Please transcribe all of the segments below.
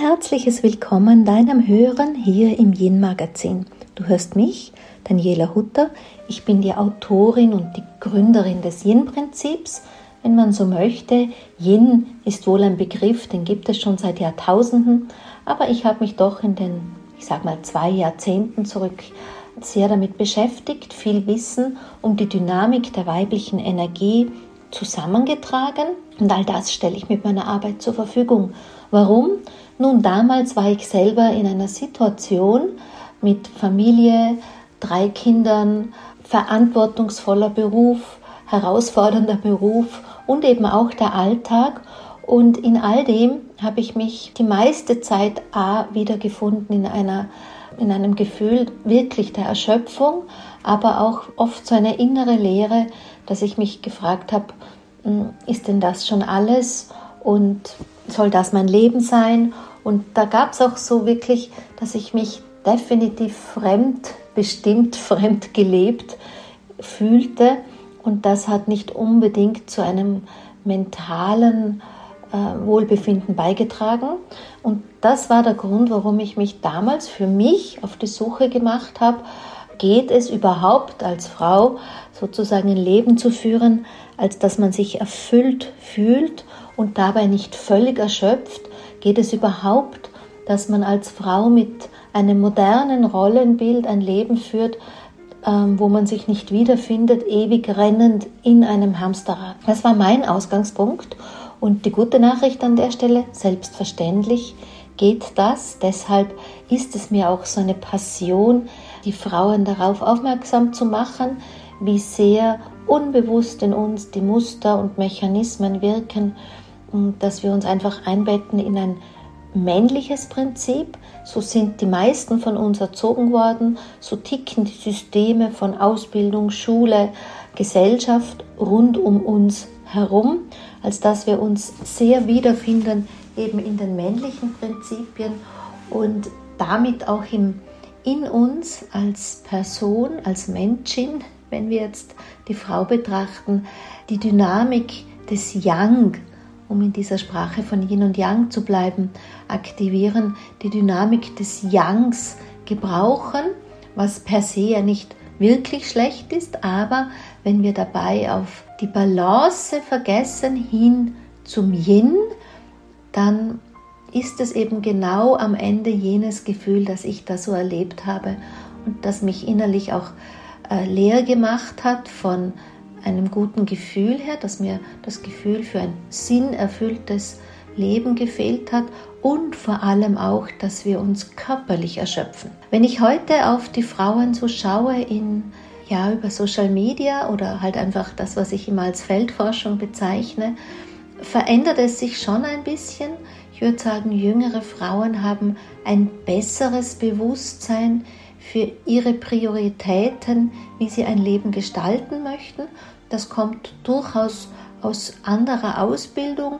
herzliches Willkommen deinem Hören hier im Yin Magazin. Du hörst mich, Daniela Hutter. Ich bin die Autorin und die Gründerin des Yin Prinzips. Wenn man so möchte, Yin ist wohl ein Begriff, den gibt es schon seit Jahrtausenden, aber ich habe mich doch in den, ich sag mal, zwei Jahrzehnten zurück sehr damit beschäftigt, viel Wissen um die Dynamik der weiblichen Energie zusammengetragen und all das stelle ich mit meiner Arbeit zur Verfügung. Warum? Nun, damals war ich selber in einer Situation mit Familie, drei Kindern, verantwortungsvoller Beruf, herausfordernder Beruf und eben auch der Alltag. Und in all dem habe ich mich die meiste Zeit A wiedergefunden in einer in einem Gefühl wirklich der Erschöpfung, aber auch oft so eine innere Leere, dass ich mich gefragt habe, hm, ist denn das schon alles und soll das mein Leben sein? Und da gab es auch so wirklich, dass ich mich definitiv fremd, bestimmt fremd gelebt fühlte. Und das hat nicht unbedingt zu einem mentalen äh, Wohlbefinden beigetragen. Und das war der Grund, warum ich mich damals für mich auf die Suche gemacht habe, geht es überhaupt als Frau sozusagen ein Leben zu führen, als dass man sich erfüllt fühlt und dabei nicht völlig erschöpft? Geht es überhaupt, dass man als Frau mit einem modernen Rollenbild ein Leben führt, ähm, wo man sich nicht wiederfindet, ewig rennend in einem Hamsterrad? Das war mein Ausgangspunkt und die gute Nachricht an der Stelle, selbstverständlich geht das. Deshalb ist es mir auch so eine Passion, die Frauen darauf aufmerksam zu machen, wie sehr unbewusst in uns die Muster und Mechanismen wirken, dass wir uns einfach einbetten in ein männliches Prinzip. So sind die meisten von uns erzogen worden, so ticken die Systeme von Ausbildung, Schule, Gesellschaft rund um uns herum als dass wir uns sehr wiederfinden eben in den männlichen Prinzipien und damit auch im, in uns als Person, als Menschin, wenn wir jetzt die Frau betrachten, die Dynamik des Yang, um in dieser Sprache von Yin und Yang zu bleiben, aktivieren, die Dynamik des Yangs gebrauchen, was per se ja nicht wirklich schlecht ist, aber wenn wir dabei auf die Balance vergessen hin zum Yin, dann ist es eben genau am Ende jenes Gefühl, das ich da so erlebt habe und das mich innerlich auch äh, leer gemacht hat von einem guten Gefühl her, dass mir das Gefühl für ein sinnerfülltes Leben gefehlt hat und vor allem auch, dass wir uns körperlich erschöpfen. Wenn ich heute auf die Frauen so schaue in ja, über Social Media oder halt einfach das, was ich immer als Feldforschung bezeichne, verändert es sich schon ein bisschen. Ich würde sagen, jüngere Frauen haben ein besseres Bewusstsein für ihre Prioritäten, wie sie ein Leben gestalten möchten. Das kommt durchaus aus anderer Ausbildung.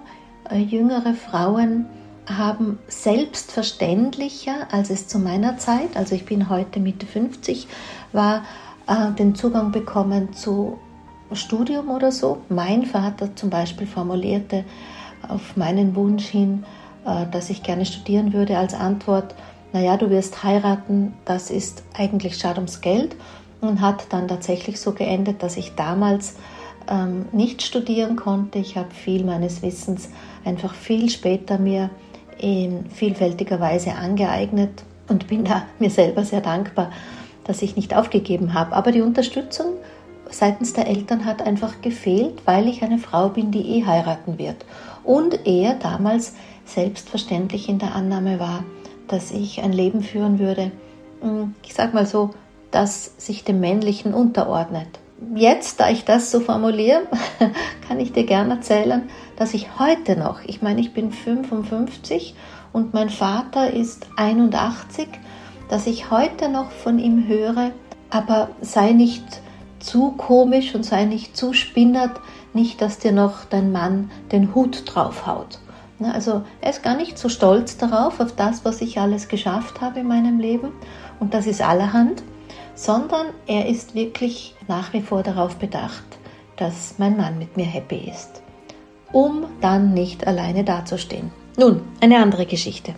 Äh, jüngere Frauen haben selbstverständlicher, als es zu meiner Zeit, also ich bin heute Mitte 50, war, äh, den Zugang bekommen zu Studium oder so. Mein Vater zum Beispiel formulierte auf meinen Wunsch hin, äh, dass ich gerne studieren würde, als Antwort, naja, du wirst heiraten, das ist eigentlich schade ums Geld und hat dann tatsächlich so geendet, dass ich damals ähm, nicht studieren konnte. Ich habe viel meines Wissens einfach viel später mir in vielfältiger Weise angeeignet und bin da mir selber sehr dankbar, dass ich nicht aufgegeben habe. Aber die Unterstützung seitens der Eltern hat einfach gefehlt, weil ich eine Frau bin, die eh heiraten wird. Und er damals selbstverständlich in der Annahme war, dass ich ein Leben führen würde, hm, ich sag mal so, das sich dem Männlichen unterordnet. Jetzt, da ich das so formuliere, kann ich dir gerne erzählen, dass ich heute noch, ich meine, ich bin 55 und mein Vater ist 81 dass ich heute noch von ihm höre, aber sei nicht zu komisch und sei nicht zu spinnert, nicht, dass dir noch dein Mann den Hut draufhaut. Also er ist gar nicht so stolz darauf, auf das, was ich alles geschafft habe in meinem Leben und das ist allerhand, sondern er ist wirklich nach wie vor darauf bedacht, dass mein Mann mit mir happy ist, um dann nicht alleine dazustehen. Nun, eine andere Geschichte.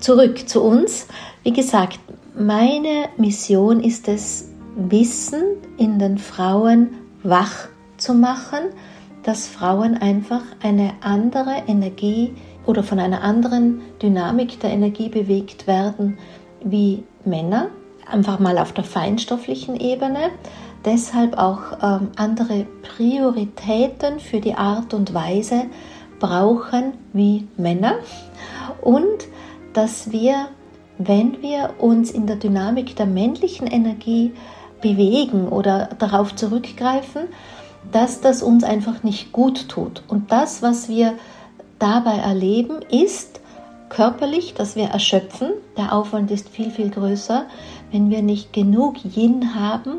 zurück zu uns. Wie gesagt, meine Mission ist es, Wissen in den Frauen wach zu machen, dass Frauen einfach eine andere Energie oder von einer anderen Dynamik der Energie bewegt werden wie Männer, einfach mal auf der feinstofflichen Ebene, deshalb auch ähm, andere Prioritäten für die Art und Weise brauchen wie Männer. Und dass wir, wenn wir uns in der Dynamik der männlichen Energie bewegen oder darauf zurückgreifen, dass das uns einfach nicht gut tut. Und das, was wir dabei erleben, ist körperlich, dass wir erschöpfen. Der Aufwand ist viel, viel größer. Wenn wir nicht genug Yin haben,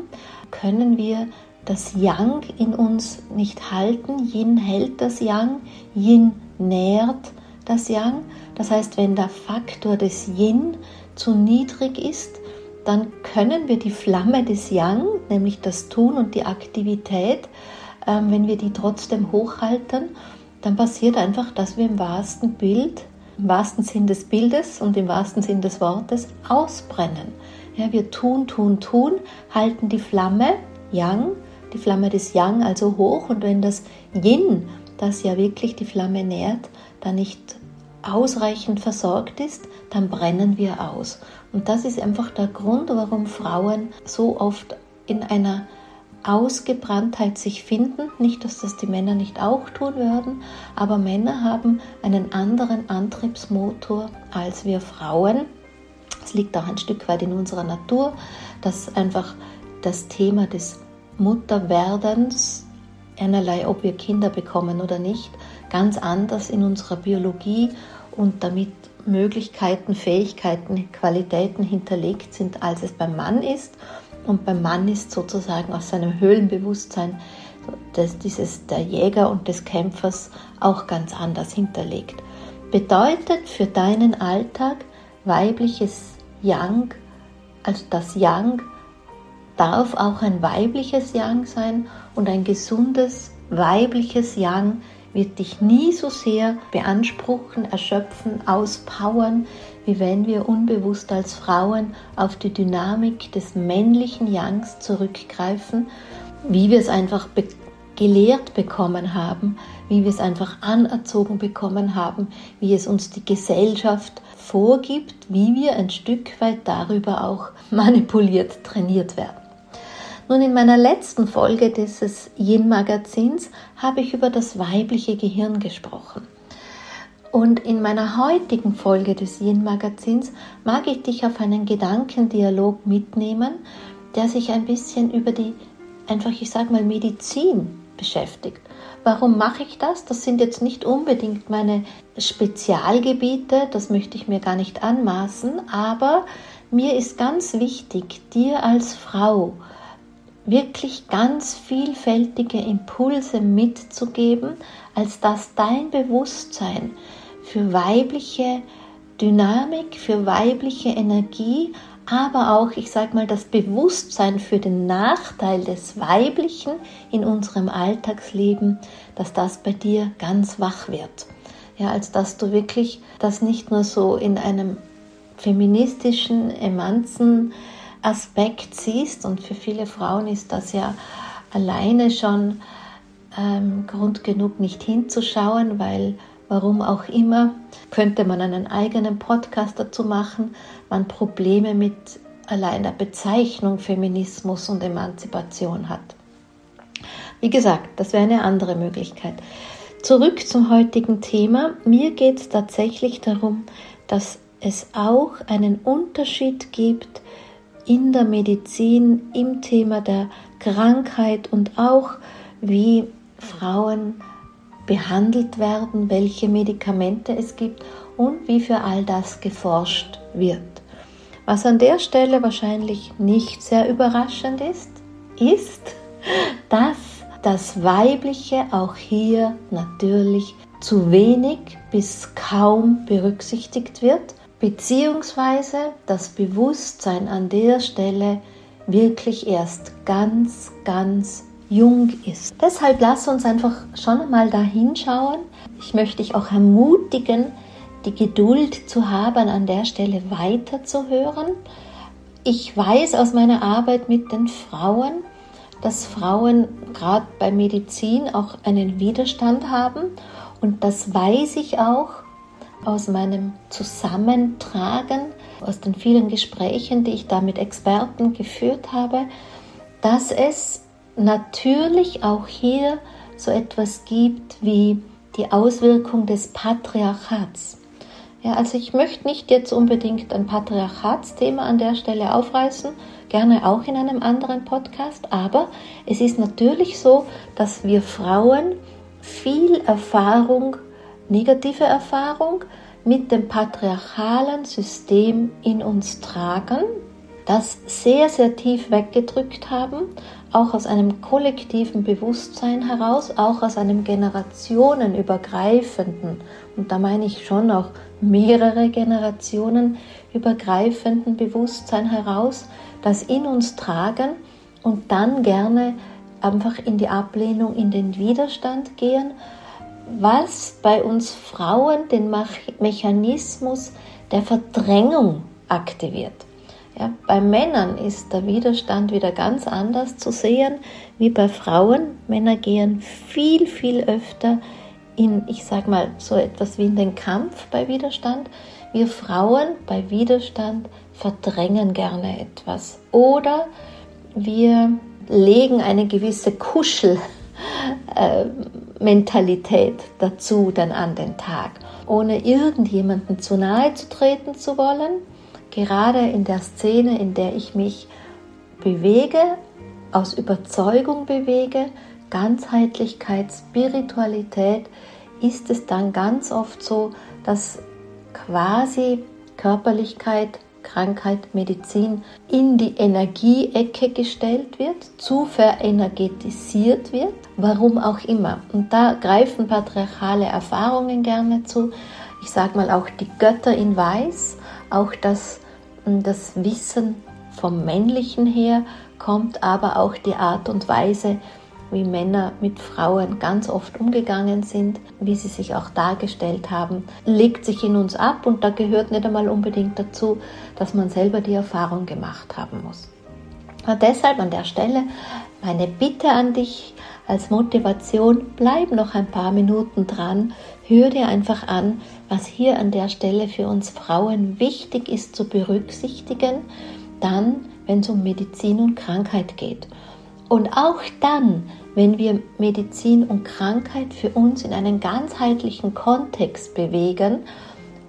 können wir das Yang in uns nicht halten. Yin hält das Yang, Yin nährt das Yang. Das heißt, wenn der Faktor des Yin zu niedrig ist, dann können wir die Flamme des Yang, nämlich das Tun und die Aktivität, wenn wir die trotzdem hochhalten, dann passiert einfach, dass wir im wahrsten Bild, im wahrsten Sinn des Bildes und im wahrsten Sinn des Wortes ausbrennen. Ja, wir tun, tun, tun, halten die Flamme Yang, die Flamme des Yang also hoch und wenn das Yin, das ja wirklich die Flamme nährt, da nicht ausreichend versorgt ist, dann brennen wir aus. Und das ist einfach der Grund, warum Frauen so oft in einer Ausgebranntheit sich finden. Nicht, dass das die Männer nicht auch tun würden, aber Männer haben einen anderen Antriebsmotor als wir Frauen. Es liegt auch ein Stück weit in unserer Natur, dass einfach das Thema des Mutterwerdens, einerlei ob wir Kinder bekommen oder nicht, ganz anders in unserer Biologie und damit Möglichkeiten, Fähigkeiten, Qualitäten hinterlegt sind, als es beim Mann ist. Und beim Mann ist sozusagen aus seinem Höhlenbewusstsein das, dieses der Jäger und des Kämpfers auch ganz anders hinterlegt. Bedeutet für deinen Alltag weibliches Yang, also das Yang darf auch ein weibliches Yang sein und ein gesundes weibliches Yang wird dich nie so sehr beanspruchen, erschöpfen, auspowern, wie wenn wir unbewusst als Frauen auf die Dynamik des männlichen Yangs zurückgreifen, wie wir es einfach be gelehrt bekommen haben, wie wir es einfach anerzogen bekommen haben, wie es uns die Gesellschaft vorgibt, wie wir ein Stück weit darüber auch manipuliert, trainiert werden. Nun, in meiner letzten Folge dieses Yin-Magazins habe ich über das weibliche Gehirn gesprochen. Und in meiner heutigen Folge des Yin-Magazins mag ich dich auf einen Gedankendialog mitnehmen, der sich ein bisschen über die, einfach ich sage mal, Medizin beschäftigt. Warum mache ich das? Das sind jetzt nicht unbedingt meine Spezialgebiete, das möchte ich mir gar nicht anmaßen, aber mir ist ganz wichtig, dir als Frau wirklich ganz vielfältige Impulse mitzugeben, als dass dein Bewusstsein für weibliche Dynamik, für weibliche Energie, aber auch, ich sage mal, das Bewusstsein für den Nachteil des Weiblichen in unserem Alltagsleben, dass das bei dir ganz wach wird. Ja, als dass du wirklich das nicht nur so in einem feministischen, emanzen Aspekt siehst. Und für viele Frauen ist das ja alleine schon ähm, Grund genug, nicht hinzuschauen, weil warum auch immer, könnte man einen eigenen Podcast dazu machen, man Probleme mit allein der Bezeichnung Feminismus und Emanzipation hat. Wie gesagt, das wäre eine andere Möglichkeit. Zurück zum heutigen Thema. Mir geht es tatsächlich darum, dass es auch einen Unterschied gibt in der Medizin, im Thema der Krankheit und auch wie Frauen behandelt werden, welche Medikamente es gibt und wie für all das geforscht wird. Was an der Stelle wahrscheinlich nicht sehr überraschend ist, ist, dass das Weibliche auch hier natürlich zu wenig bis kaum berücksichtigt wird beziehungsweise das Bewusstsein an der Stelle wirklich erst ganz, ganz jung ist. Deshalb lass uns einfach schon mal da hinschauen. Ich möchte dich auch ermutigen, die Geduld zu haben, an der Stelle weiterzuhören. Ich weiß aus meiner Arbeit mit den Frauen, dass Frauen gerade bei Medizin auch einen Widerstand haben und das weiß ich auch aus meinem Zusammentragen, aus den vielen Gesprächen, die ich da mit Experten geführt habe, dass es natürlich auch hier so etwas gibt wie die Auswirkung des Patriarchats. Ja, also ich möchte nicht jetzt unbedingt ein Patriarchatsthema an der Stelle aufreißen, gerne auch in einem anderen Podcast, aber es ist natürlich so, dass wir Frauen viel Erfahrung, negative Erfahrung mit dem patriarchalen System in uns tragen, das sehr, sehr tief weggedrückt haben, auch aus einem kollektiven Bewusstsein heraus, auch aus einem generationenübergreifenden, und da meine ich schon auch mehrere Generationen übergreifenden Bewusstsein heraus, das in uns tragen und dann gerne einfach in die Ablehnung, in den Widerstand gehen, was bei uns Frauen den Mechanismus der Verdrängung aktiviert. Ja, bei Männern ist der Widerstand wieder ganz anders zu sehen wie bei Frauen. Männer gehen viel, viel öfter in, ich sag mal, so etwas wie in den Kampf bei Widerstand. Wir Frauen bei Widerstand verdrängen gerne etwas. Oder wir legen eine gewisse Kuschelmentalität äh, dazu dann an den Tag, ohne irgendjemanden zu nahe zu treten zu wollen. Gerade in der Szene, in der ich mich bewege, aus Überzeugung bewege, Ganzheitlichkeit, Spiritualität, ist es dann ganz oft so, dass quasi Körperlichkeit Krankheit, Medizin in die Energieecke gestellt wird, zu verenergetisiert wird, warum auch immer. Und da greifen patriarchale Erfahrungen gerne zu. Ich sage mal auch die Götter in Weiß, auch das, das Wissen vom Männlichen her kommt, aber auch die Art und Weise, wie Männer mit Frauen ganz oft umgegangen sind, wie sie sich auch dargestellt haben, legt sich in uns ab und da gehört nicht einmal unbedingt dazu, dass man selber die Erfahrung gemacht haben muss. Und deshalb an der Stelle meine Bitte an dich als Motivation, bleib noch ein paar Minuten dran, hör dir einfach an, was hier an der Stelle für uns Frauen wichtig ist zu berücksichtigen, dann, wenn es um Medizin und Krankheit geht. Und auch dann, wenn wir Medizin und Krankheit für uns in einen ganzheitlichen Kontext bewegen,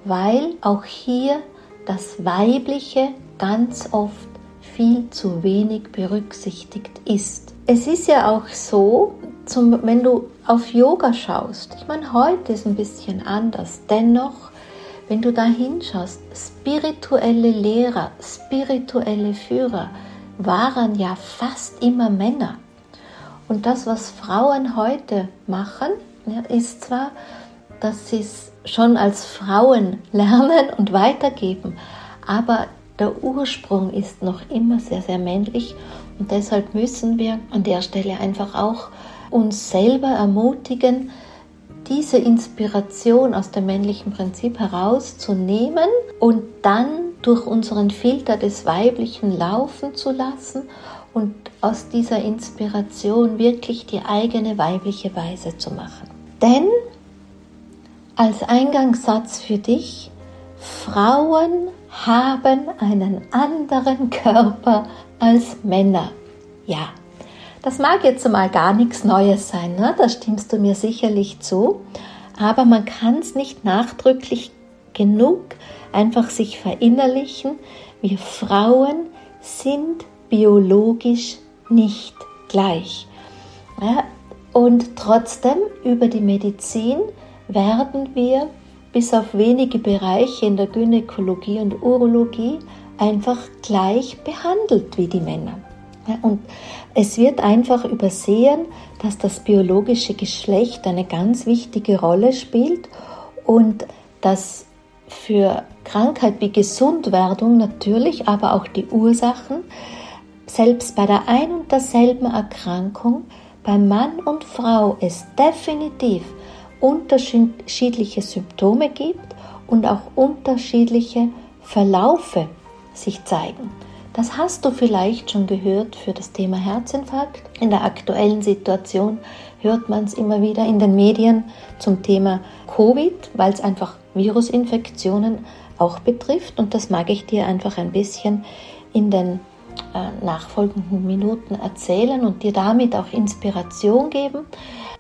weil auch hier das Weibliche ganz oft viel zu wenig berücksichtigt ist. Es ist ja auch so, zum, wenn du auf Yoga schaust, ich meine, heute ist ein bisschen anders, dennoch, wenn du da hinschaust, spirituelle Lehrer, spirituelle Führer waren ja fast immer Männer. Und das, was Frauen heute machen, ist zwar, dass sie es schon als Frauen lernen und weitergeben, aber der Ursprung ist noch immer sehr, sehr männlich und deshalb müssen wir an der Stelle einfach auch uns selber ermutigen, diese Inspiration aus dem männlichen Prinzip herauszunehmen und dann durch unseren Filter des Weiblichen laufen zu lassen und aus dieser Inspiration wirklich die eigene weibliche Weise zu machen. Denn als Eingangssatz für dich, Frauen haben einen anderen Körper als Männer. Ja, das mag jetzt mal gar nichts Neues sein, ne? da stimmst du mir sicherlich zu, aber man kann es nicht nachdrücklich genug einfach sich verinnerlichen, wir Frauen sind biologisch nicht gleich. Ja, und trotzdem über die Medizin werden wir bis auf wenige Bereiche in der Gynäkologie und Urologie einfach gleich behandelt wie die Männer. Ja, und es wird einfach übersehen, dass das biologische Geschlecht eine ganz wichtige Rolle spielt und dass für Krankheit wie Gesundwerdung natürlich, aber auch die Ursachen selbst bei der ein und derselben Erkrankung bei Mann und Frau es definitiv unterschiedliche Symptome gibt und auch unterschiedliche Verlaufe sich zeigen. Das hast du vielleicht schon gehört für das Thema Herzinfarkt. In der aktuellen Situation hört man es immer wieder in den Medien zum Thema Covid, weil es einfach Virusinfektionen auch betrifft. Und das mag ich dir einfach ein bisschen in den äh, nachfolgenden Minuten erzählen und dir damit auch Inspiration geben,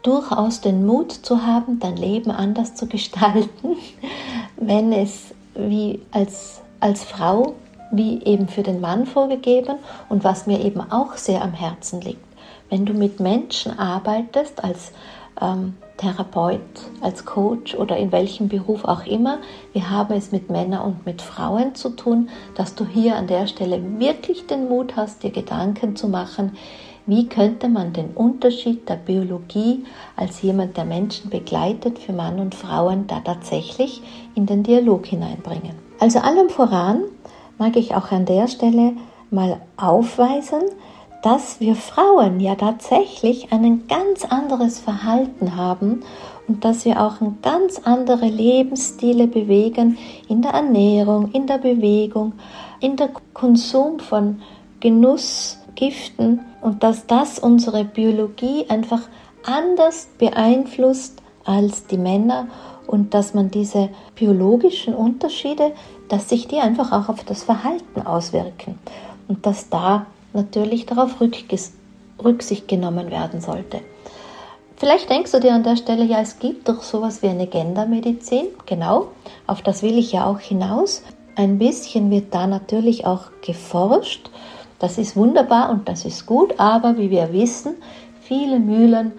durchaus den Mut zu haben, dein Leben anders zu gestalten, wenn es wie als, als Frau wie eben für den Mann vorgegeben und was mir eben auch sehr am Herzen liegt. Wenn du mit Menschen arbeitest als ähm, Therapeut, als Coach oder in welchem Beruf auch immer, wir haben es mit Männern und mit Frauen zu tun, dass du hier an der Stelle wirklich den Mut hast, dir Gedanken zu machen, wie könnte man den Unterschied der Biologie als jemand, der Menschen begleitet, für Mann und Frauen da tatsächlich in den Dialog hineinbringen. Also allem voran mag ich auch an der Stelle mal aufweisen, dass wir Frauen ja tatsächlich ein ganz anderes Verhalten haben und dass wir auch ganz andere Lebensstile bewegen in der Ernährung, in der Bewegung, in der Konsum von Genussgiften und dass das unsere Biologie einfach anders beeinflusst als die Männer und dass man diese biologischen Unterschiede dass sich die einfach auch auf das Verhalten auswirken und dass da natürlich darauf Rücksicht genommen werden sollte. Vielleicht denkst du dir an der Stelle, ja, es gibt doch sowas wie eine Gendermedizin. Genau, auf das will ich ja auch hinaus. Ein bisschen wird da natürlich auch geforscht. Das ist wunderbar und das ist gut, aber wie wir wissen, viele Mühlen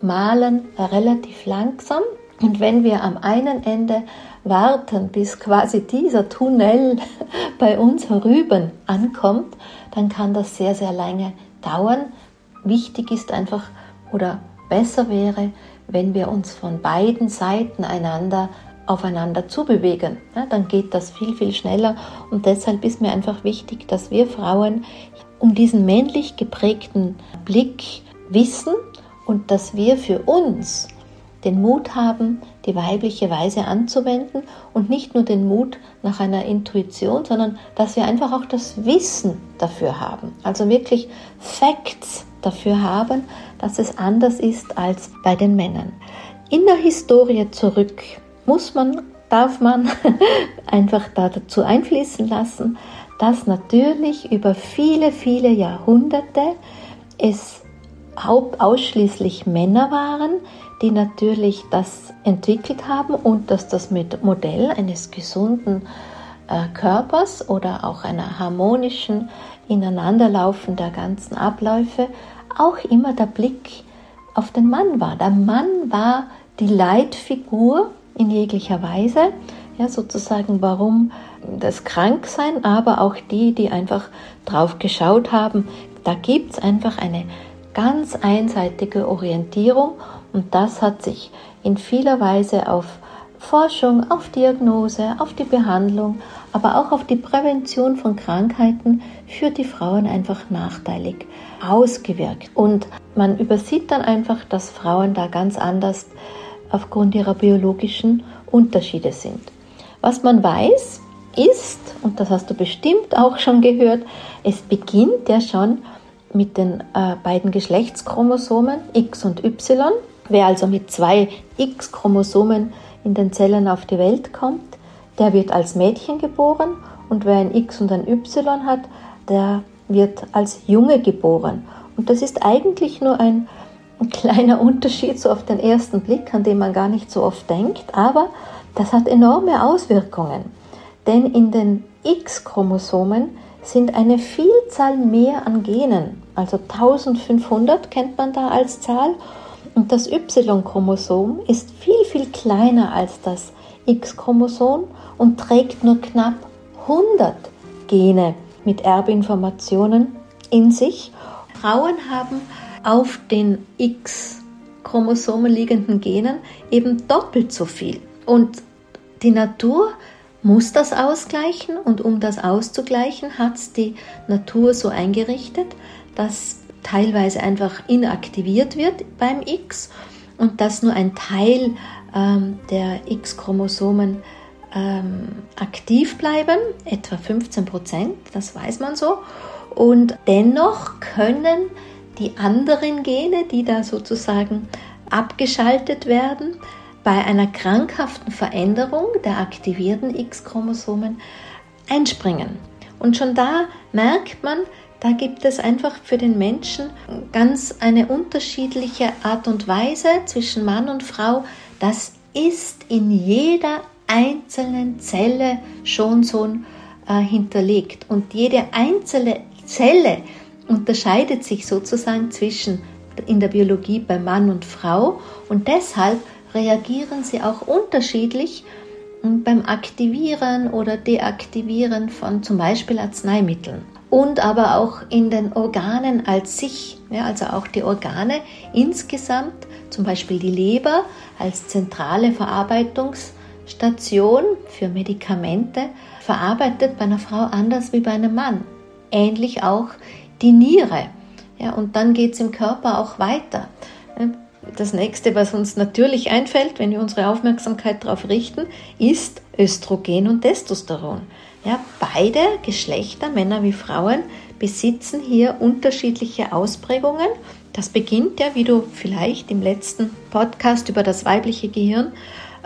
malen relativ langsam. Und wenn wir am einen Ende warten, bis quasi dieser Tunnel bei uns herüben ankommt, dann kann das sehr, sehr lange dauern. Wichtig ist einfach oder besser wäre, wenn wir uns von beiden Seiten einander aufeinander zubewegen. Ja, dann geht das viel, viel schneller und deshalb ist mir einfach wichtig, dass wir Frauen um diesen männlich geprägten Blick wissen und dass wir für uns den Mut haben, die weibliche Weise anzuwenden und nicht nur den Mut nach einer Intuition, sondern dass wir einfach auch das Wissen dafür haben. Also wirklich Facts dafür haben, dass es anders ist als bei den Männern. In der Historie zurück muss man, darf man einfach dazu einfließen lassen, dass natürlich über viele, viele Jahrhunderte es ausschließlich Männer waren, die natürlich das entwickelt haben und dass das mit Modell eines gesunden äh, Körpers oder auch einer harmonischen Ineinanderlaufen der ganzen Abläufe auch immer der Blick auf den Mann war. Der Mann war die Leitfigur in jeglicher Weise, ja, sozusagen warum das Kranksein, aber auch die, die einfach drauf geschaut haben, da gibt es einfach eine ganz einseitige Orientierung und das hat sich in vieler Weise auf Forschung, auf Diagnose, auf die Behandlung, aber auch auf die Prävention von Krankheiten für die Frauen einfach nachteilig ausgewirkt. Und man übersieht dann einfach, dass Frauen da ganz anders aufgrund ihrer biologischen Unterschiede sind. Was man weiß, ist, und das hast du bestimmt auch schon gehört, es beginnt ja schon mit den äh, beiden Geschlechtschromosomen X und Y. Wer also mit zwei X-Chromosomen in den Zellen auf die Welt kommt, der wird als Mädchen geboren und wer ein X und ein Y hat, der wird als Junge geboren. Und das ist eigentlich nur ein, ein kleiner Unterschied so auf den ersten Blick, an den man gar nicht so oft denkt, aber das hat enorme Auswirkungen. Denn in den X-Chromosomen sind eine Vielzahl mehr an Genen, also 1500 kennt man da als Zahl, und das Y-Chromosom ist viel, viel kleiner als das X-Chromosom und trägt nur knapp 100 Gene mit Erbinformationen in sich. Frauen haben auf den X-Chromosomen liegenden Genen eben doppelt so viel. Und die Natur muss das ausgleichen und um das auszugleichen hat es die Natur so eingerichtet, dass teilweise einfach inaktiviert wird beim X und dass nur ein Teil ähm, der X-Chromosomen ähm, aktiv bleiben, etwa 15 Prozent, das weiß man so. Und dennoch können die anderen Gene, die da sozusagen abgeschaltet werden, bei einer krankhaften Veränderung der aktivierten X-Chromosomen einspringen. Und schon da merkt man, da gibt es einfach für den Menschen ganz eine unterschiedliche Art und Weise zwischen Mann und Frau. Das ist in jeder einzelnen Zelle schon so äh, hinterlegt. Und jede einzelne Zelle unterscheidet sich sozusagen zwischen in der Biologie bei Mann und Frau und deshalb reagieren sie auch unterschiedlich beim Aktivieren oder Deaktivieren von zum Beispiel Arzneimitteln und aber auch in den Organen als sich, ja, also auch die Organe insgesamt, zum Beispiel die Leber als zentrale Verarbeitungsstation für Medikamente, verarbeitet bei einer Frau anders wie bei einem Mann. Ähnlich auch die Niere. Ja, und dann geht es im Körper auch weiter. Das nächste, was uns natürlich einfällt, wenn wir unsere Aufmerksamkeit darauf richten, ist Östrogen und Testosteron. Ja, beide Geschlechter, Männer wie Frauen, besitzen hier unterschiedliche Ausprägungen. Das beginnt ja, wie du vielleicht im letzten Podcast über das weibliche Gehirn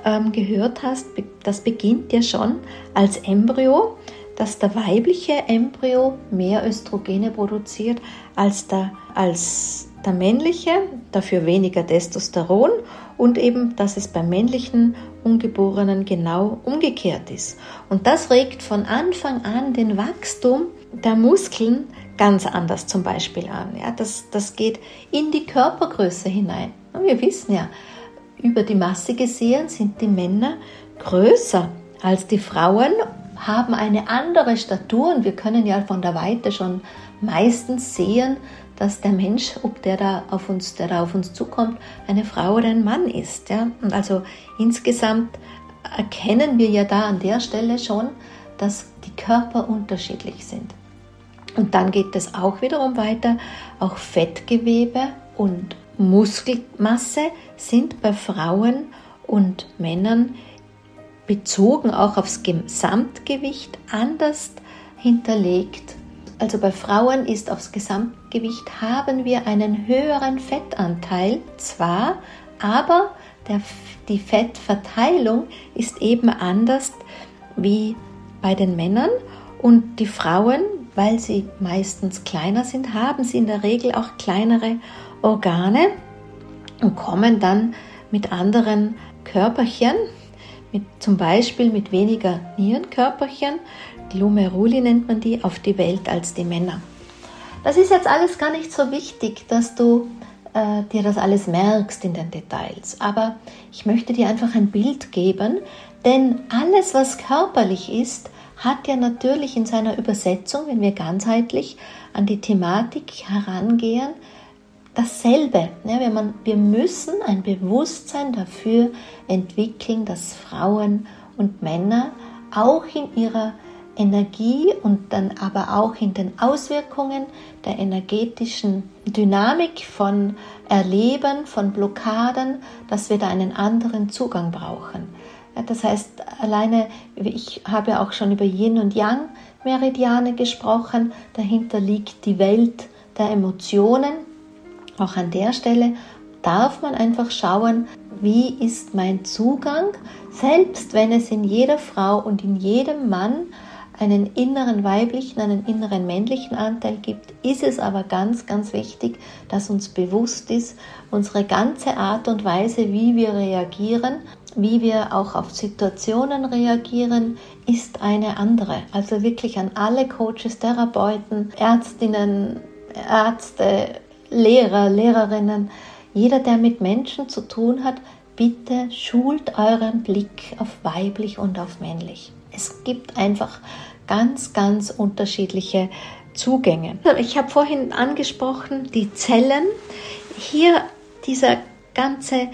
ähm, gehört hast, das beginnt ja schon als Embryo, dass der weibliche Embryo mehr Östrogene produziert als der, als der männliche, dafür weniger Testosteron und eben, dass es beim männlichen Ungeborenen genau umgekehrt ist. Und das regt von Anfang an den Wachstum der Muskeln ganz anders zum Beispiel an. Ja, das, das geht in die Körpergröße hinein. Wir wissen ja, über die Masse gesehen sind die Männer größer als die Frauen, haben eine andere Statur und wir können ja von der Weite schon meistens sehen, dass der Mensch, ob der da auf uns, der da auf uns zukommt, eine Frau oder ein Mann ist. Ja? Und also insgesamt erkennen wir ja da an der Stelle schon, dass die Körper unterschiedlich sind. Und dann geht es auch wiederum weiter. Auch Fettgewebe und Muskelmasse sind bei Frauen und Männern bezogen auch aufs Gesamtgewicht anders hinterlegt also bei Frauen ist aufs Gesamtgewicht haben wir einen höheren Fettanteil zwar, aber der, die Fettverteilung ist eben anders wie bei den Männern. Und die Frauen, weil sie meistens kleiner sind, haben sie in der Regel auch kleinere Organe und kommen dann mit anderen Körperchen, mit, zum Beispiel mit weniger Nierenkörperchen, Glomeruli nennt man die, auf die Welt als die Männer. Das ist jetzt alles gar nicht so wichtig, dass du äh, dir das alles merkst in den Details. Aber ich möchte dir einfach ein Bild geben, denn alles, was körperlich ist, hat ja natürlich in seiner Übersetzung, wenn wir ganzheitlich an die Thematik herangehen, dasselbe. Ja, wenn man, wir müssen ein Bewusstsein dafür entwickeln, dass Frauen und Männer auch in ihrer Energie und dann aber auch in den Auswirkungen der energetischen Dynamik von Erleben, von Blockaden, dass wir da einen anderen Zugang brauchen. Das heißt, alleine, ich habe auch schon über Yin und Yang Meridiane gesprochen, dahinter liegt die Welt der Emotionen. Auch an der Stelle darf man einfach schauen, wie ist mein Zugang, selbst wenn es in jeder Frau und in jedem Mann einen inneren weiblichen, einen inneren männlichen Anteil gibt, ist es aber ganz, ganz wichtig, dass uns bewusst ist, unsere ganze Art und Weise, wie wir reagieren, wie wir auch auf Situationen reagieren, ist eine andere. Also wirklich an alle Coaches, Therapeuten, Ärztinnen, Ärzte, Lehrer, Lehrerinnen, jeder, der mit Menschen zu tun hat, bitte schult euren Blick auf weiblich und auf männlich. Es gibt einfach ganz, ganz unterschiedliche Zugänge. Ich habe vorhin angesprochen, die Zellen. Hier dieser ganze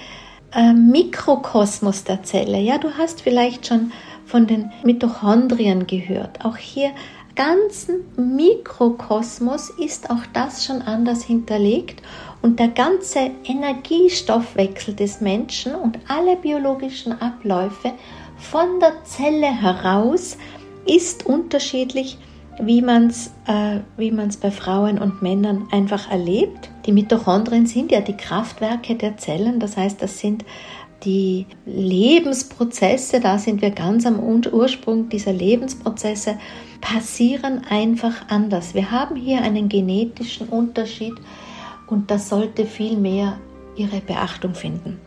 äh, Mikrokosmos der Zelle. Ja, du hast vielleicht schon von den Mitochondrien gehört. Auch hier ganzen Mikrokosmos ist auch das schon anders hinterlegt und der ganze Energiestoffwechsel des Menschen und alle biologischen Abläufe von der Zelle heraus ist unterschiedlich, wie man es äh, bei Frauen und Männern einfach erlebt. Die Mitochondrien sind ja die Kraftwerke der Zellen, das heißt, das sind die Lebensprozesse, da sind wir ganz am Ursprung dieser Lebensprozesse, passieren einfach anders. Wir haben hier einen genetischen Unterschied und das sollte viel mehr ihre Beachtung finden.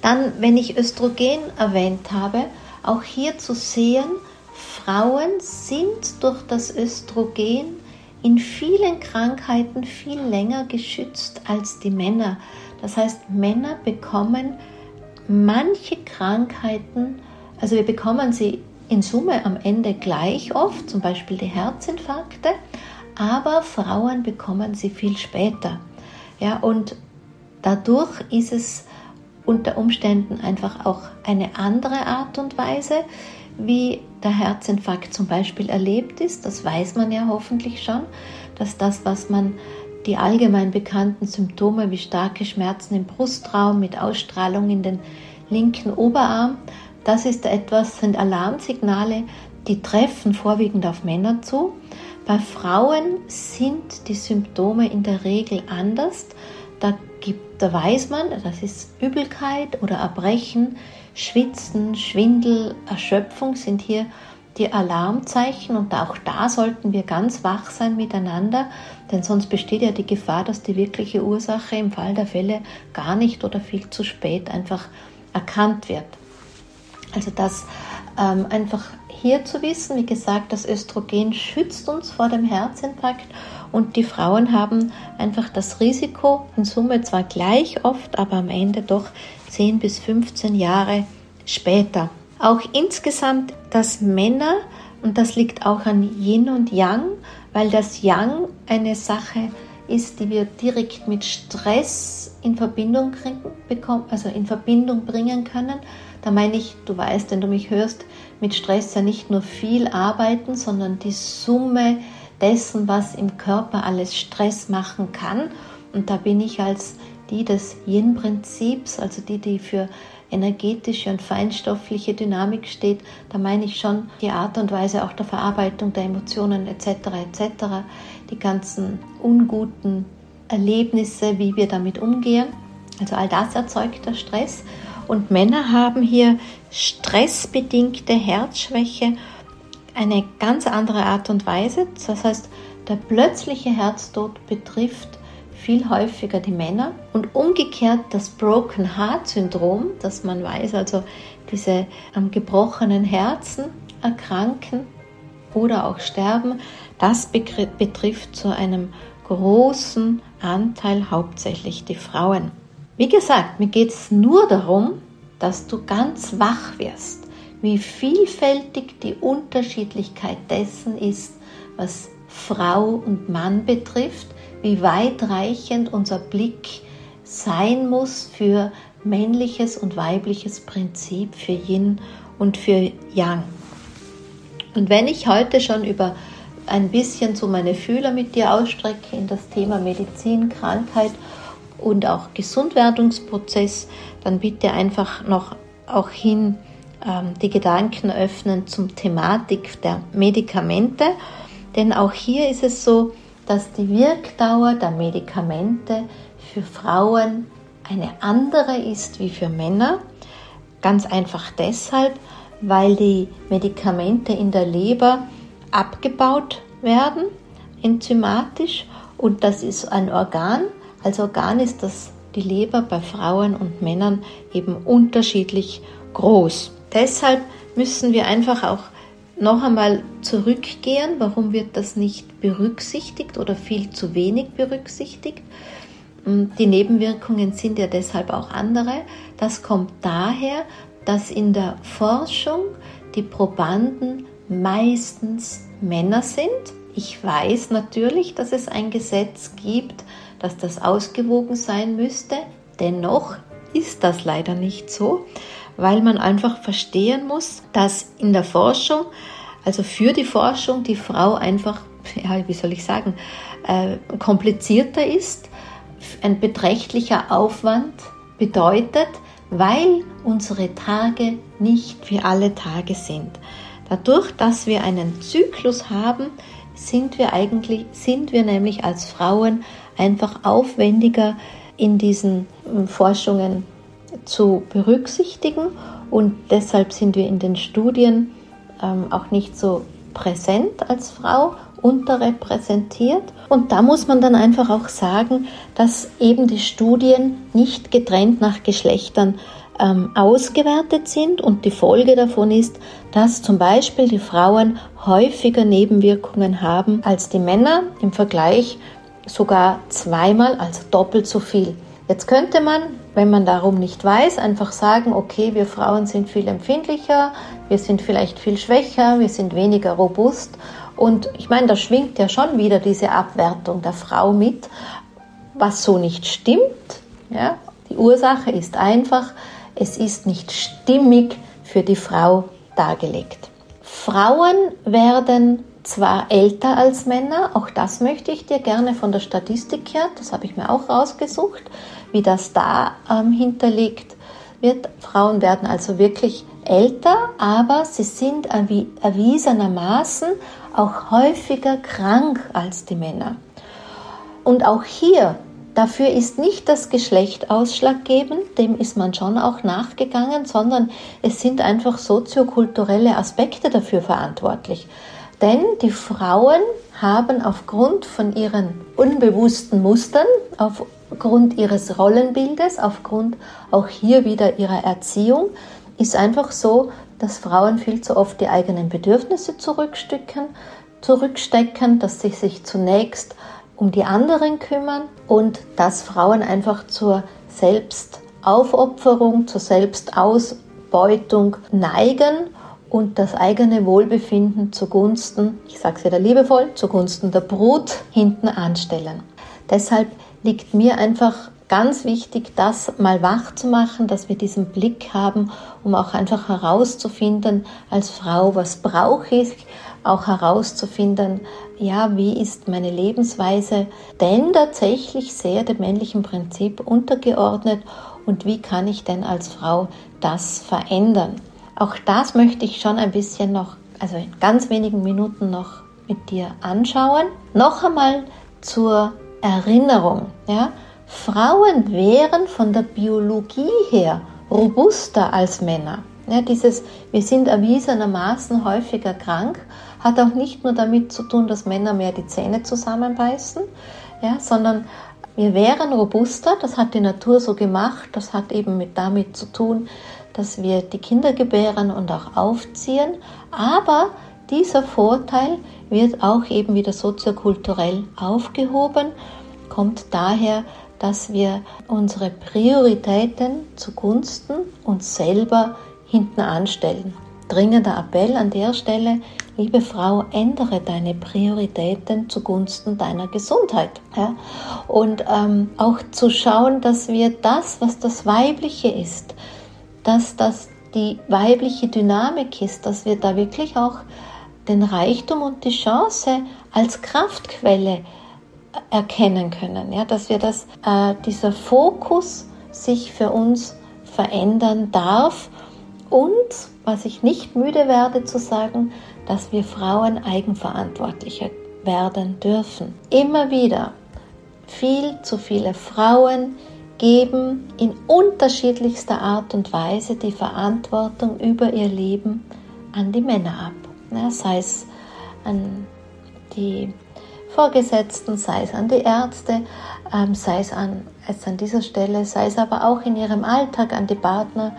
Dann, wenn ich Östrogen erwähnt habe, auch hier zu sehen, Frauen sind durch das Östrogen in vielen Krankheiten viel länger geschützt als die Männer. Das heißt, Männer bekommen manche Krankheiten, also wir bekommen sie in Summe am Ende gleich oft, zum Beispiel die Herzinfarkte, aber Frauen bekommen sie viel später. Ja, und dadurch ist es unter Umständen einfach auch eine andere Art und Weise, wie der Herzinfarkt zum Beispiel erlebt ist. Das weiß man ja hoffentlich schon, dass das, was man die allgemein bekannten Symptome wie starke Schmerzen im Brustraum mit Ausstrahlung in den linken Oberarm, das ist etwas, sind Alarmsignale, die treffen vorwiegend auf Männer zu. Bei Frauen sind die Symptome in der Regel anders. Gibt, da weiß man, das ist Übelkeit oder Erbrechen, Schwitzen, Schwindel, Erschöpfung sind hier die Alarmzeichen und auch da sollten wir ganz wach sein miteinander, denn sonst besteht ja die Gefahr, dass die wirkliche Ursache im Fall der Fälle gar nicht oder viel zu spät einfach erkannt wird. Also das ähm, einfach hier zu wissen, wie gesagt, das Östrogen schützt uns vor dem Herzinfarkt und die Frauen haben einfach das Risiko in Summe zwar gleich oft, aber am Ende doch 10 bis 15 Jahre später. Auch insgesamt, dass Männer, und das liegt auch an Yin und Yang, weil das Yang eine Sache ist, die wir direkt mit Stress in Verbindung bekommen, also in Verbindung bringen können. Da meine ich, du weißt, wenn du mich hörst, mit Stress ja nicht nur viel arbeiten, sondern die Summe dessen, was im Körper alles Stress machen kann. Und da bin ich als die des Yin-Prinzips, also die, die für energetische und feinstoffliche Dynamik steht, da meine ich schon die Art und Weise auch der Verarbeitung der Emotionen etc. etc., die ganzen unguten Erlebnisse, wie wir damit umgehen. Also all das erzeugt der Stress. Und Männer haben hier stressbedingte Herzschwäche eine ganz andere Art und Weise. Das heißt, der plötzliche Herztod betrifft viel häufiger die Männer und umgekehrt das Broken Heart Syndrom, dass man weiß, also diese am gebrochenen Herzen erkranken oder auch sterben, das betrifft zu einem großen Anteil hauptsächlich die Frauen. Wie gesagt, mir geht es nur darum, dass du ganz wach wirst, wie vielfältig die Unterschiedlichkeit dessen ist, was Frau und Mann betrifft, wie weitreichend unser Blick sein muss für männliches und weibliches Prinzip, für Yin und für Yang. Und wenn ich heute schon über ein bisschen so meine Fühler mit dir ausstrecke in das Thema Medizin, Krankheit und auch Gesundwerdungsprozess, dann bitte einfach noch auch hin die Gedanken öffnen zum Thematik der Medikamente. Denn auch hier ist es so, dass die Wirkdauer der Medikamente für Frauen eine andere ist wie für Männer. Ganz einfach deshalb, weil die Medikamente in der Leber abgebaut werden, enzymatisch. Und das ist ein Organ. Als Organ ist das die Leber bei Frauen und Männern eben unterschiedlich groß. Deshalb müssen wir einfach auch noch einmal zurückgehen, warum wird das nicht berücksichtigt oder viel zu wenig berücksichtigt. Die Nebenwirkungen sind ja deshalb auch andere. Das kommt daher, dass in der Forschung die Probanden meistens Männer sind. Ich weiß natürlich, dass es ein Gesetz gibt, dass das ausgewogen sein müsste. Dennoch ist das leider nicht so weil man einfach verstehen muss, dass in der Forschung, also für die Forschung, die Frau einfach, ja, wie soll ich sagen, äh, komplizierter ist, ein beträchtlicher Aufwand bedeutet, weil unsere Tage nicht wie alle Tage sind. Dadurch, dass wir einen Zyklus haben, sind wir eigentlich, sind wir nämlich als Frauen einfach aufwendiger in diesen ähm, Forschungen zu berücksichtigen und deshalb sind wir in den Studien ähm, auch nicht so präsent als Frau, unterrepräsentiert. Und da muss man dann einfach auch sagen, dass eben die Studien nicht getrennt nach Geschlechtern ähm, ausgewertet sind und die Folge davon ist, dass zum Beispiel die Frauen häufiger Nebenwirkungen haben als die Männer im Vergleich sogar zweimal, also doppelt so viel. Jetzt könnte man, wenn man darum nicht weiß, einfach sagen, okay, wir Frauen sind viel empfindlicher, wir sind vielleicht viel schwächer, wir sind weniger robust. Und ich meine, da schwingt ja schon wieder diese Abwertung der Frau mit, was so nicht stimmt. Ja? Die Ursache ist einfach, es ist nicht stimmig für die Frau dargelegt. Frauen werden zwar älter als Männer, auch das möchte ich dir gerne von der Statistik her, das habe ich mir auch rausgesucht, wie das da ähm, hinterlegt wird. Frauen werden also wirklich älter, aber sie sind erwiesenermaßen auch häufiger krank als die Männer. Und auch hier Dafür ist nicht das Geschlecht ausschlaggebend, dem ist man schon auch nachgegangen, sondern es sind einfach soziokulturelle Aspekte dafür verantwortlich. Denn die Frauen haben aufgrund von ihren unbewussten Mustern, aufgrund ihres Rollenbildes, aufgrund auch hier wieder ihrer Erziehung, ist einfach so, dass Frauen viel zu oft die eigenen Bedürfnisse zurückstecken, zurückstecken, dass sie sich zunächst um die anderen kümmern und dass Frauen einfach zur Selbstaufopferung, zur Selbstausbeutung neigen und das eigene Wohlbefinden zugunsten, ich sage es wieder liebevoll, zugunsten der Brut hinten anstellen. Deshalb liegt mir einfach ganz wichtig, das mal wach zu machen, dass wir diesen Blick haben, um auch einfach herauszufinden als Frau, was brauche ich, auch herauszufinden, ja, wie ist meine Lebensweise denn tatsächlich sehr dem männlichen Prinzip untergeordnet und wie kann ich denn als Frau das verändern? Auch das möchte ich schon ein bisschen noch, also in ganz wenigen Minuten noch mit dir anschauen. Noch einmal zur Erinnerung. Ja? Frauen wären von der Biologie her robuster als Männer. Ja, dieses, wir sind erwiesenermaßen häufiger krank, hat auch nicht nur damit zu tun, dass Männer mehr die Zähne zusammenbeißen, ja, sondern wir wären robuster, das hat die Natur so gemacht, das hat eben mit damit zu tun, dass wir die Kinder gebären und auch aufziehen, aber dieser Vorteil wird auch eben wieder soziokulturell aufgehoben, kommt daher, dass wir unsere Prioritäten zugunsten uns selber hinten anstellen. Dringender Appell an der Stelle, liebe Frau, ändere deine Prioritäten zugunsten deiner Gesundheit. Ja? Und ähm, auch zu schauen, dass wir das, was das Weibliche ist, dass das die weibliche Dynamik ist, dass wir da wirklich auch den Reichtum und die Chance als Kraftquelle erkennen können. Ja? Dass wir das, äh, dieser Fokus sich für uns verändern darf und, was ich nicht müde werde zu sagen, dass wir Frauen eigenverantwortlicher werden dürfen. Immer wieder viel zu viele Frauen geben in unterschiedlichster Art und Weise die Verantwortung über ihr Leben an die Männer ab. Ja, sei es an die Vorgesetzten, sei es an die Ärzte, ähm, sei es an, es an dieser Stelle, sei es aber auch in ihrem Alltag an die Partner,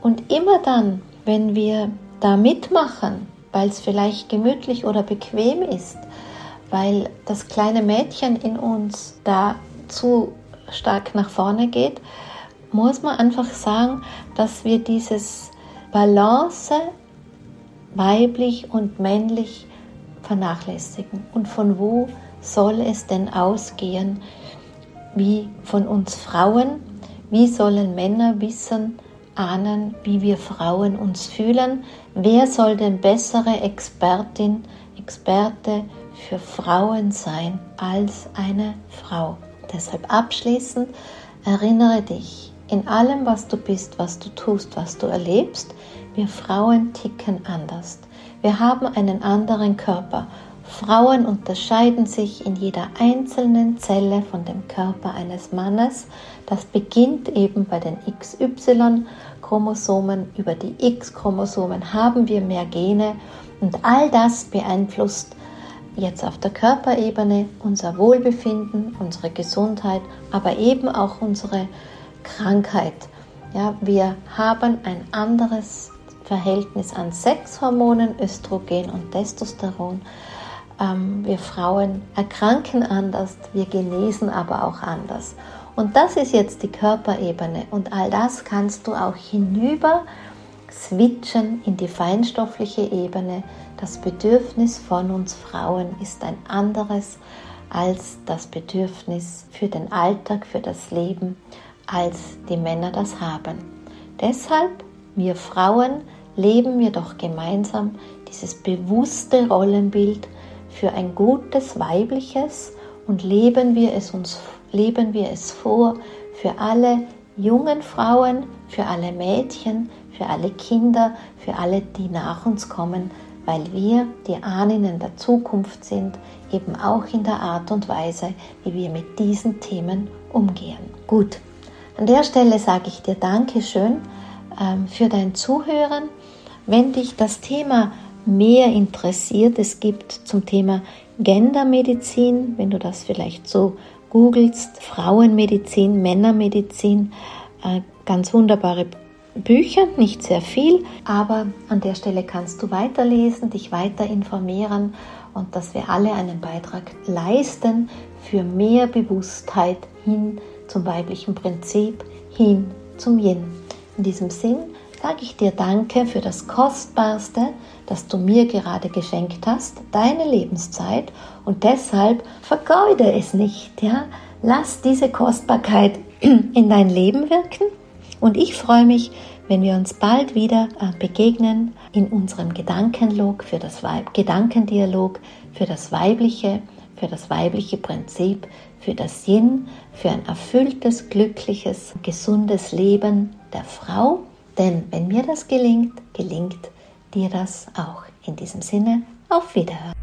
und immer dann, wenn wir da mitmachen, weil es vielleicht gemütlich oder bequem ist, weil das kleine Mädchen in uns da zu stark nach vorne geht, muss man einfach sagen, dass wir dieses Balance weiblich und männlich vernachlässigen. Und von wo soll es denn ausgehen? Wie von uns Frauen? Wie sollen Männer wissen, ahnen, wie wir Frauen uns fühlen. Wer soll denn bessere Expertin, Experte für Frauen sein als eine Frau? Deshalb abschließend erinnere dich, in allem, was du bist, was du tust, was du erlebst, wir Frauen ticken anders. Wir haben einen anderen Körper. Frauen unterscheiden sich in jeder einzelnen Zelle von dem Körper eines Mannes. Das beginnt eben bei den XY-Chromosomen. Über die X-Chromosomen haben wir mehr Gene und all das beeinflusst jetzt auf der Körperebene unser Wohlbefinden, unsere Gesundheit, aber eben auch unsere Krankheit. Ja, wir haben ein anderes Verhältnis an Sexhormonen, Östrogen und Testosteron. Ähm, wir Frauen erkranken anders, wir genesen aber auch anders. Und das ist jetzt die Körperebene und all das kannst du auch hinüber switchen in die feinstoffliche Ebene. Das Bedürfnis von uns Frauen ist ein anderes als das Bedürfnis für den Alltag, für das Leben, als die Männer das haben. Deshalb, wir Frauen, leben wir doch gemeinsam dieses bewusste Rollenbild für ein gutes weibliches und leben wir es uns leben wir es vor für alle jungen Frauen, für alle Mädchen, für alle Kinder, für alle, die nach uns kommen, weil wir die Ahnen der Zukunft sind, eben auch in der Art und Weise, wie wir mit diesen Themen umgehen. Gut, an der Stelle sage ich dir Dankeschön ähm, für dein Zuhören. Wenn dich das Thema mehr interessiert, es gibt zum Thema Gendermedizin, wenn du das vielleicht so googelst, Frauenmedizin, Männermedizin, äh, ganz wunderbare Bücher, nicht sehr viel, aber an der Stelle kannst du weiterlesen, dich weiter informieren und dass wir alle einen Beitrag leisten für mehr Bewusstheit hin zum weiblichen Prinzip, hin zum Yin. In diesem Sinn sage ich dir Danke für das Kostbarste, das du mir gerade geschenkt hast, deine Lebenszeit und deshalb vergeude es nicht, ja? Lass diese Kostbarkeit in dein Leben wirken und ich freue mich, wenn wir uns bald wieder äh, begegnen in unserem Gedankenlog für das Weib Gedankendialog für das weibliche, für das weibliche Prinzip, für das Yin, für ein erfülltes, glückliches, gesundes Leben der Frau. Denn wenn mir das gelingt, gelingt dir das auch. In diesem Sinne, auf Wiederhören.